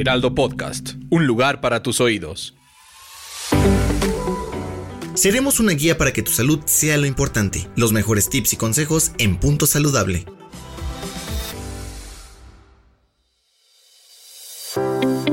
Heraldo Podcast, un lugar para tus oídos. Seremos una guía para que tu salud sea lo importante. Los mejores tips y consejos en Punto Saludable.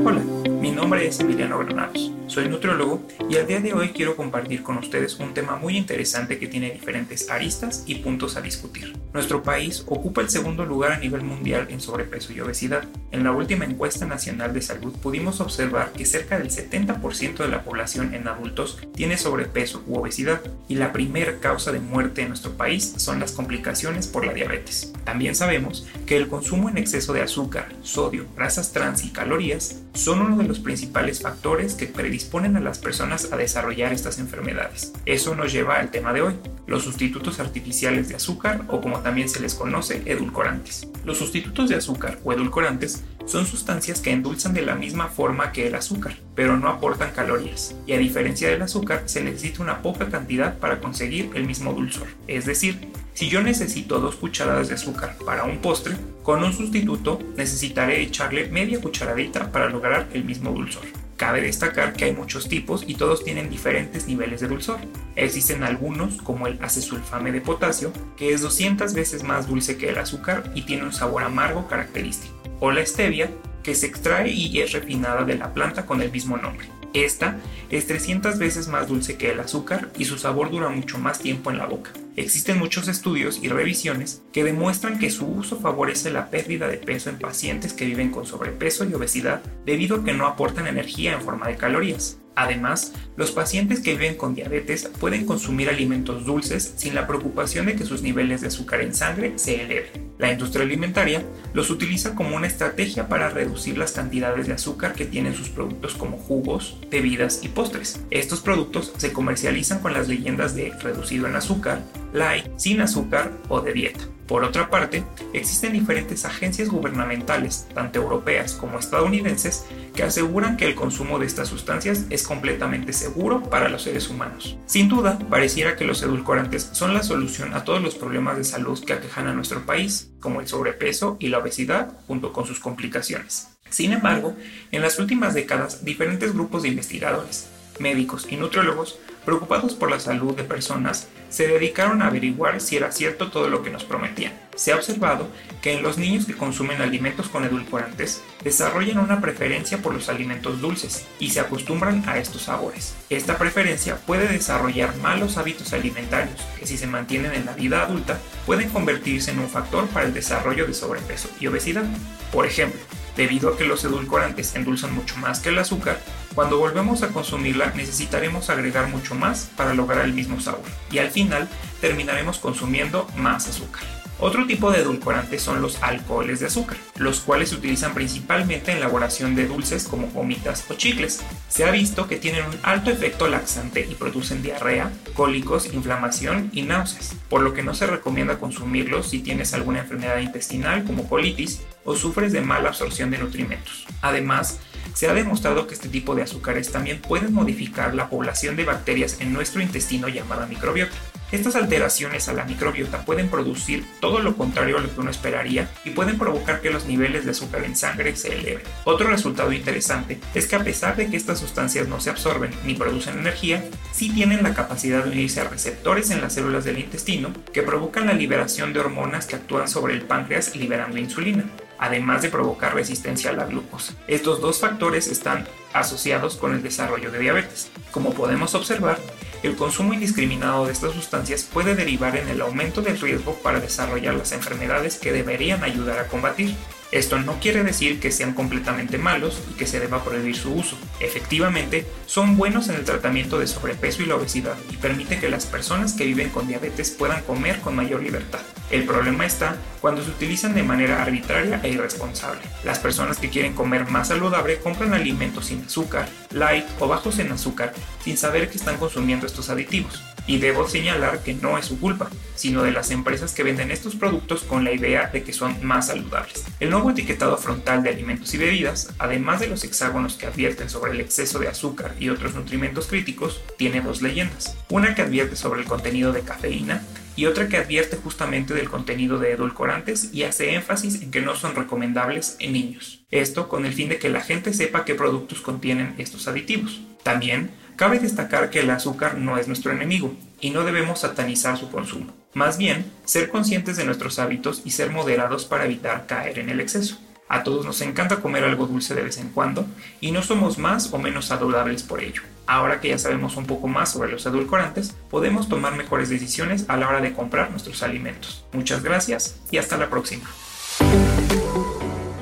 Hola, mi nombre es Emiliano Granados. Soy nutriólogo y al día de hoy quiero compartir con ustedes un tema muy interesante que tiene diferentes aristas y puntos a discutir. Nuestro país ocupa el segundo lugar a nivel mundial en sobrepeso y obesidad. En la última encuesta nacional de salud pudimos observar que cerca del 70% de la población en adultos tiene sobrepeso u obesidad y la primera causa de muerte en nuestro país son las complicaciones por la diabetes. También sabemos que el consumo en exceso de azúcar, sodio, grasas trans y calorías son uno de los principales factores que predisponen a las personas a desarrollar estas enfermedades. Eso nos lleva al tema de hoy, los sustitutos artificiales de azúcar o como también se les conoce edulcorantes. Los sustitutos de azúcar o edulcorantes son sustancias que endulzan de la misma forma que el azúcar, pero no aportan calorías, y a diferencia del azúcar se necesita una poca cantidad para conseguir el mismo dulzor. Es decir, si yo necesito dos cucharadas de azúcar para un postre, con un sustituto necesitaré echarle media cucharadita para lograr el mismo dulzor. Cabe destacar que hay muchos tipos y todos tienen diferentes niveles de dulzor. Existen algunos, como el acesulfame de potasio, que es 200 veces más dulce que el azúcar y tiene un sabor amargo característico. O la stevia, que se extrae y es refinada de la planta con el mismo nombre. Esta es 300 veces más dulce que el azúcar y su sabor dura mucho más tiempo en la boca. Existen muchos estudios y revisiones que demuestran que su uso favorece la pérdida de peso en pacientes que viven con sobrepeso y obesidad debido a que no aportan energía en forma de calorías. Además, los pacientes que viven con diabetes pueden consumir alimentos dulces sin la preocupación de que sus niveles de azúcar en sangre se eleven. La industria alimentaria los utiliza como una estrategia para reducir las cantidades de azúcar que tienen sus productos como jugos, bebidas y postres. Estos productos se comercializan con las leyendas de reducido en azúcar, light, sin azúcar o de dieta. Por otra parte, existen diferentes agencias gubernamentales, tanto europeas como estadounidenses, que aseguran que el consumo de estas sustancias es completamente seguro para los seres humanos. Sin duda, pareciera que los edulcorantes son la solución a todos los problemas de salud que aquejan a nuestro país, como el sobrepeso y la obesidad, junto con sus complicaciones. Sin embargo, en las últimas décadas, diferentes grupos de investigadores, médicos y nutriólogos preocupados por la salud de personas, se dedicaron a averiguar si era cierto todo lo que nos prometían. Se ha observado que en los niños que consumen alimentos con edulcorantes desarrollan una preferencia por los alimentos dulces y se acostumbran a estos sabores. Esta preferencia puede desarrollar malos hábitos alimentarios que si se mantienen en la vida adulta pueden convertirse en un factor para el desarrollo de sobrepeso y obesidad. Por ejemplo, debido a que los edulcorantes endulzan mucho más que el azúcar, cuando volvemos a consumirla necesitaremos agregar mucho más para lograr el mismo sabor y al final terminaremos consumiendo más azúcar. Otro tipo de edulcorantes son los alcoholes de azúcar, los cuales se utilizan principalmente en elaboración de dulces como gomitas o chicles. Se ha visto que tienen un alto efecto laxante y producen diarrea, cólicos, inflamación y náuseas, por lo que no se recomienda consumirlos si tienes alguna enfermedad intestinal como colitis o sufres de mala absorción de nutrimentos. Además, se ha demostrado que este tipo de azúcares también pueden modificar la población de bacterias en nuestro intestino llamada microbiota. Estas alteraciones a la microbiota pueden producir todo lo contrario a lo que uno esperaría y pueden provocar que los niveles de azúcar en sangre se eleven. Otro resultado interesante es que a pesar de que estas sustancias no se absorben ni producen energía, sí tienen la capacidad de unirse a receptores en las células del intestino que provocan la liberación de hormonas que actúan sobre el páncreas liberando insulina además de provocar resistencia a la glucosa. Estos dos factores están asociados con el desarrollo de diabetes. Como podemos observar, el consumo indiscriminado de estas sustancias puede derivar en el aumento del riesgo para desarrollar las enfermedades que deberían ayudar a combatir. Esto no quiere decir que sean completamente malos y que se deba prohibir su uso. Efectivamente, son buenos en el tratamiento de sobrepeso y la obesidad y permite que las personas que viven con diabetes puedan comer con mayor libertad. El problema está cuando se utilizan de manera arbitraria e irresponsable. Las personas que quieren comer más saludable compran alimentos sin azúcar, light o bajos en azúcar sin saber que están consumiendo estos aditivos. Y debo señalar que no es su culpa, sino de las empresas que venden estos productos con la idea de que son más saludables. El nuevo etiquetado frontal de alimentos y bebidas, además de los hexágonos que advierten sobre el exceso de azúcar y otros nutrimentos críticos, tiene dos leyendas. Una que advierte sobre el contenido de cafeína y otra que advierte justamente del contenido de edulcorantes y hace énfasis en que no son recomendables en niños. Esto con el fin de que la gente sepa qué productos contienen estos aditivos. También cabe destacar que el azúcar no es nuestro enemigo y no debemos satanizar su consumo. Más bien, ser conscientes de nuestros hábitos y ser moderados para evitar caer en el exceso. A todos nos encanta comer algo dulce de vez en cuando y no somos más o menos saludables por ello. Ahora que ya sabemos un poco más sobre los edulcorantes, podemos tomar mejores decisiones a la hora de comprar nuestros alimentos. Muchas gracias y hasta la próxima.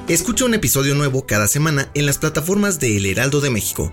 Escucha un episodio nuevo cada semana en las plataformas de El Heraldo de México